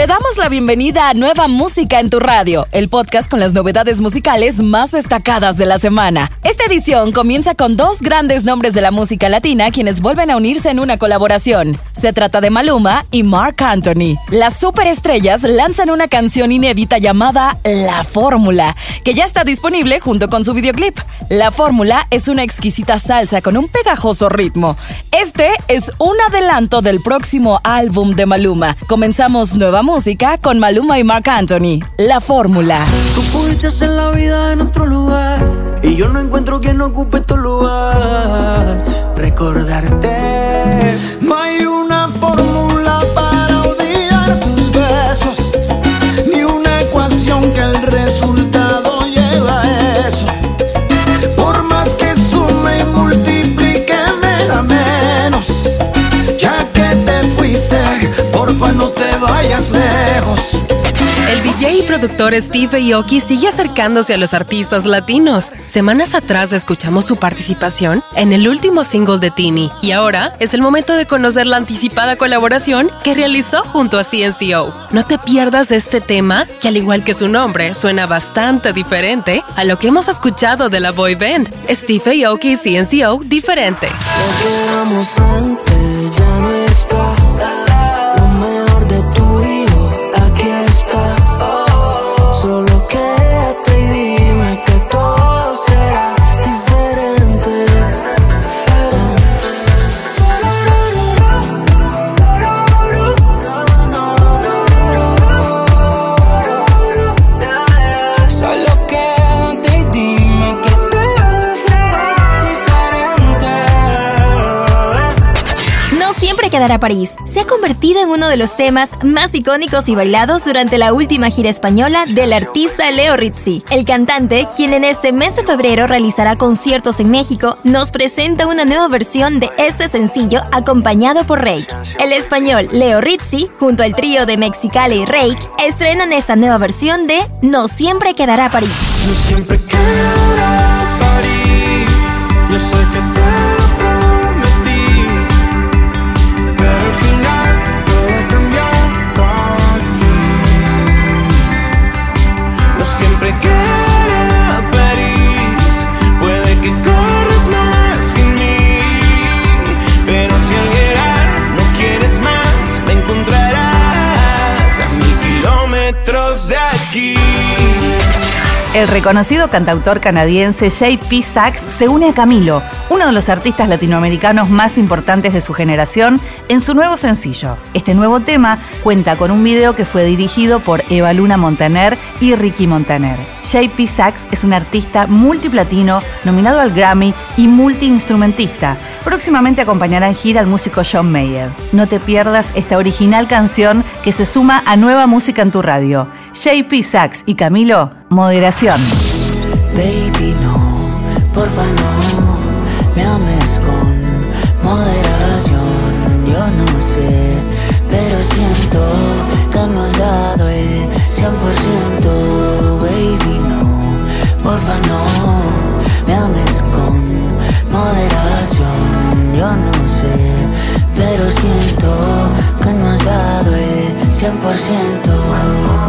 Te damos la bienvenida a Nueva Música en tu radio, el podcast con las novedades musicales más destacadas de la semana. Esta edición comienza con dos grandes nombres de la música latina quienes vuelven a unirse en una colaboración. Se trata de Maluma y Mark Anthony. Las superestrellas lanzan una canción inédita llamada La Fórmula, que ya está disponible junto con su videoclip. La Fórmula es una exquisita salsa con un pegajoso ritmo. Este es un adelanto del próximo álbum de Maluma. Comenzamos Nueva Música con Maluma y Mark Anthony. La Fórmula. Tú pudiste hacer la vida en otro lugar y yo no encuentro quien ocupe tu lugar. Recordarte. No productor Steve Aoki sigue acercándose a los artistas latinos. Semanas atrás escuchamos su participación en el último single de Tini y ahora es el momento de conocer la anticipada colaboración que realizó junto a CNCO. No te pierdas este tema que al igual que su nombre suena bastante diferente a lo que hemos escuchado de la boy band. Steve Aoki y CNCO diferente. Siempre quedará París. Se ha convertido en uno de los temas más icónicos y bailados durante la última gira española del artista Leo Rizzi. El cantante, quien en este mes de febrero realizará conciertos en México, nos presenta una nueva versión de este sencillo acompañado por Rake. El español Leo Rizzi, junto al trío de Mexicali y Rake, estrenan esta nueva versión de No siempre quedará París. aqui. El reconocido cantautor canadiense J.P. Sachs se une a Camilo, uno de los artistas latinoamericanos más importantes de su generación, en su nuevo sencillo. Este nuevo tema cuenta con un video que fue dirigido por Eva Luna Montaner y Ricky Montaner. J.P. Sachs es un artista multiplatino, nominado al Grammy y multiinstrumentista. Próximamente acompañará en gira al músico John Mayer. No te pierdas esta original canción que se suma a nueva música en tu radio. JP Sachs y Camilo, moderación. Baby, no, porfa no, me ames con moderación. Yo no sé, pero siento que no has dado el 100%. Baby, no, porfa no, me ames con moderación. Yo no sé, pero siento que no has dado el 100%.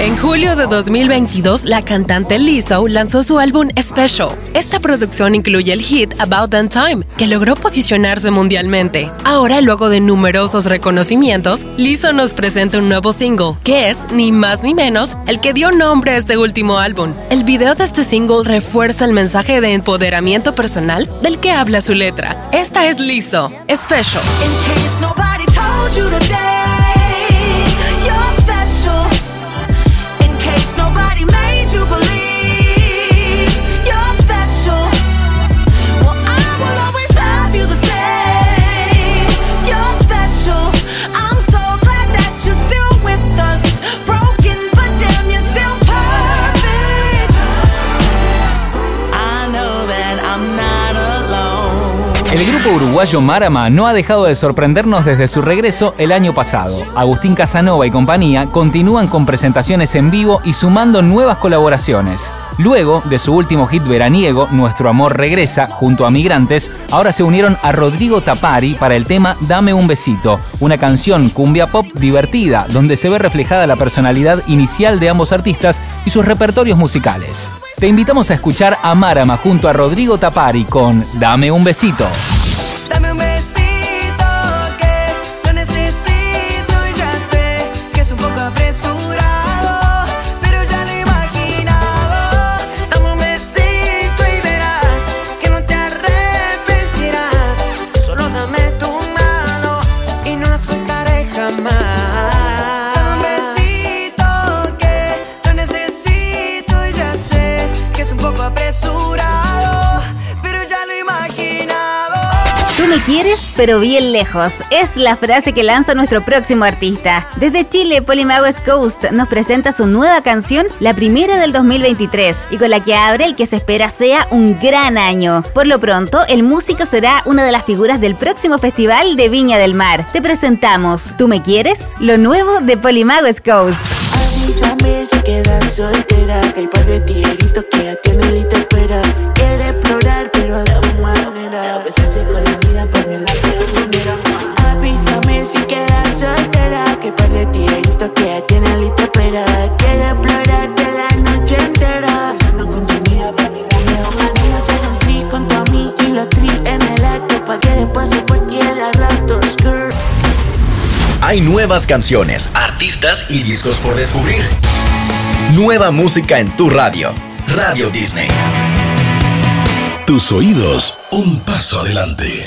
En julio de 2022, la cantante Lizzo lanzó su álbum Special. Esta producción incluye el hit About That Time, que logró posicionarse mundialmente. Ahora, luego de numerosos reconocimientos, Lizzo nos presenta un nuevo single, que es, ni más ni menos, el que dio nombre a este último álbum. El video de este single refuerza el mensaje de empoderamiento personal del que habla su letra. Esta es Lizzo, Special. El grupo uruguayo Marama no ha dejado de sorprendernos desde su regreso el año pasado. Agustín Casanova y compañía continúan con presentaciones en vivo y sumando nuevas colaboraciones. Luego de su último hit veraniego, Nuestro Amor Regresa, junto a Migrantes, ahora se unieron a Rodrigo Tapari para el tema Dame un besito, una canción cumbia pop divertida, donde se ve reflejada la personalidad inicial de ambos artistas y sus repertorios musicales. Te invitamos a escuchar a Marama junto a Rodrigo Tapari con Dame un besito. Me quieres, pero bien lejos. Es la frase que lanza nuestro próximo artista. Desde Chile, Polymagos Coast nos presenta su nueva canción, la primera del 2023, y con la que abre el que se espera sea un gran año. Por lo pronto, el músico será una de las figuras del próximo festival de Viña del Mar. Te presentamos ¿Tú me quieres? Lo nuevo de Polymagos Coast. Avísame si Que hay Hay nuevas canciones, artistas y discos por descubrir. Nueva música en tu radio. Radio Disney. Tus oídos, un paso adelante.